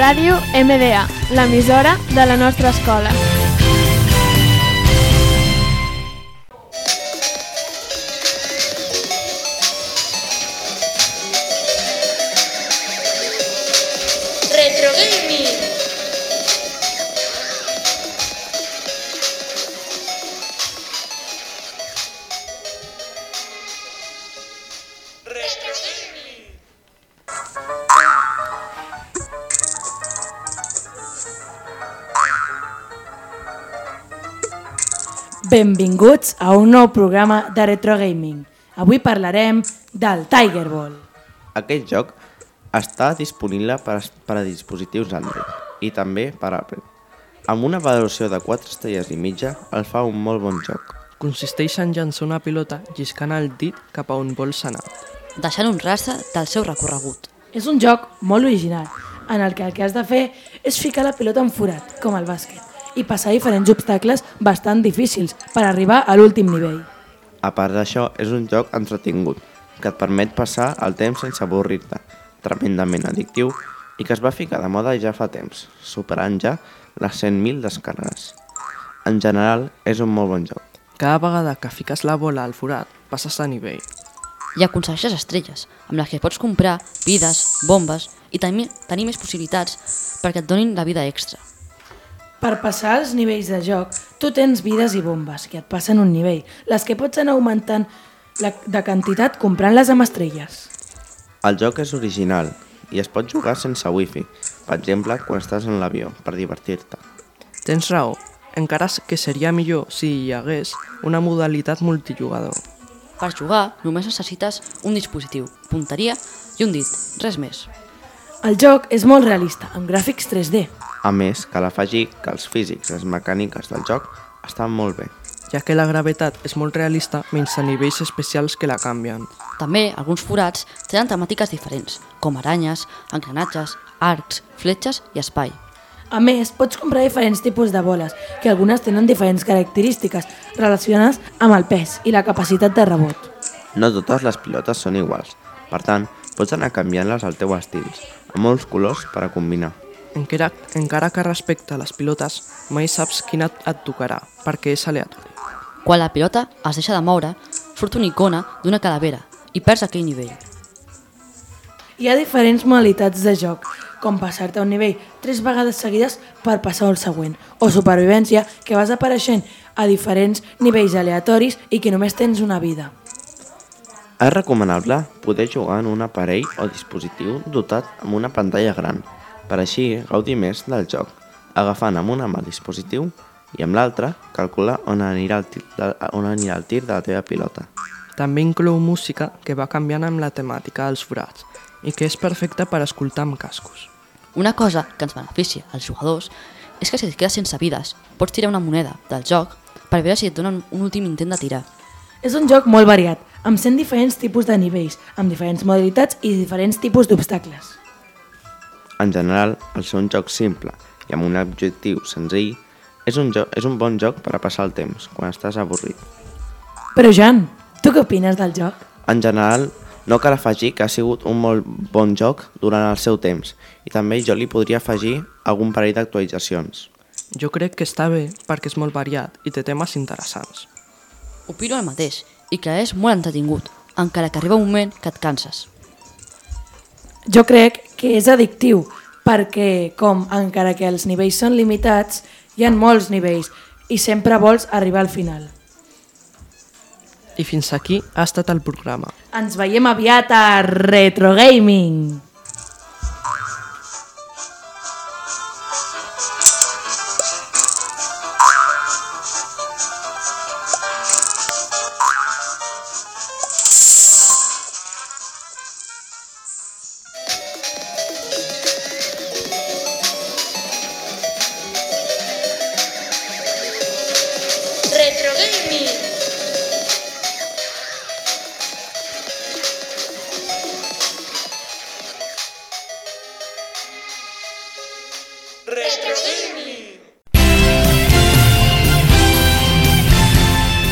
Ràdio MDA, l'emissora de la nostra escola. Retro Gaming. Retro Benvinguts a un nou programa de Retro Gaming. Avui parlarem del Tiger Ball. Aquest joc està disponible per, a- per a dispositius Android i també per a Apple. Amb una valoració de 4 estrelles i mitja, el fa un molt bon joc. Consisteix en llançar una pilota lliscant el dit cap a on vols anar. deixant un rastre del seu recorregut. És un joc molt original, en el que el que has de fer és ficar la pilota en forat, com al bàsquet, i passar diferents obstacles bastant difícils per arribar a l'últim nivell. A part d'això, és un joc entretingut, que et permet passar el temps sense avorrir-te, tremendament addictiu i que es va ficar de moda ja fa temps, superant ja les 100.000 descàrregues. En general, és un molt bon joc. Cada vegada que fiques la bola al forat, passes de nivell. I aconsegueixes estrelles, amb les que pots comprar vides, bombes i tenir, tenir més possibilitats perquè et donin la vida extra. Per passar els nivells de joc, tu tens vides i bombes que et passen un nivell, les que pots anar augmentant la, de quantitat comprant-les amb estrelles. El joc és original i es pot jugar sense wifi, per exemple, quan estàs en l'avió, per divertir-te. Tens raó, encara que seria millor si hi hagués una modalitat multijugador. Per jugar només necessites un dispositiu, punteria i un dit, res més. El joc és molt realista, amb gràfics 3D. A més, cal afegir que els físics i les mecàniques del joc estan molt bé. ja que la gravetat és molt realista menys a nivells especials que la canvien. També alguns forats tenen temàtiques diferents, com aranyes, engranatges, arcs, fletxes i espai. A més, pots comprar diferents tipus de boles, que algunes tenen diferents característiques relacionades amb el pes i la capacitat de rebot. No totes les pilotes són iguals, per tant, pots anar canviant-les al teu estil, amb molts colors per a combinar. Encara, encara que respecte a les pilotes, mai saps quina et, tocarà, perquè és aleatori. Quan la pilota es deixa de moure, surt una icona d'una calavera i perds aquell nivell. Hi ha diferents modalitats de joc, com passar-te un nivell tres vegades seguides per passar al següent, o supervivència, que vas apareixent a diferents nivells aleatoris i que només tens una vida. És recomanable poder jugar en un aparell o dispositiu dotat amb una pantalla gran, per així gaudir més del joc, agafant amb una mà el dispositiu i amb l'altra calcular on anirà, el tir de, on anirà el tir de la teva pilota. També inclou música que va canviant amb la temàtica dels forats i que és perfecta per escoltar amb cascos. Una cosa que ens beneficia als jugadors és que si et quedes sense vides, pots tirar una moneda del joc per veure si et donen un últim intent de tirar. És un joc molt variat, amb 100 diferents tipus de nivells, amb diferents modalitats i diferents tipus d'obstacles. En general, al ser un joc simple i amb un objectiu senzill, és un, joc, és un bon joc per a passar el temps, quan estàs avorrit. Però Jan, tu què opines del joc? En general, no cal afegir que ha sigut un molt bon joc durant el seu temps i també jo li podria afegir algun parell d'actualitzacions. Jo crec que està bé perquè és molt variat i té temes interessants. Opino el mateix i que és molt entretingut, encara que arriba un moment que et canses. Jo crec que és addictiu, perquè, com encara que els nivells són limitats, hi ha molts nivells i sempre vols arribar al final. I fins aquí ha estat el programa. Ens veiem aviat a Retro Gaming!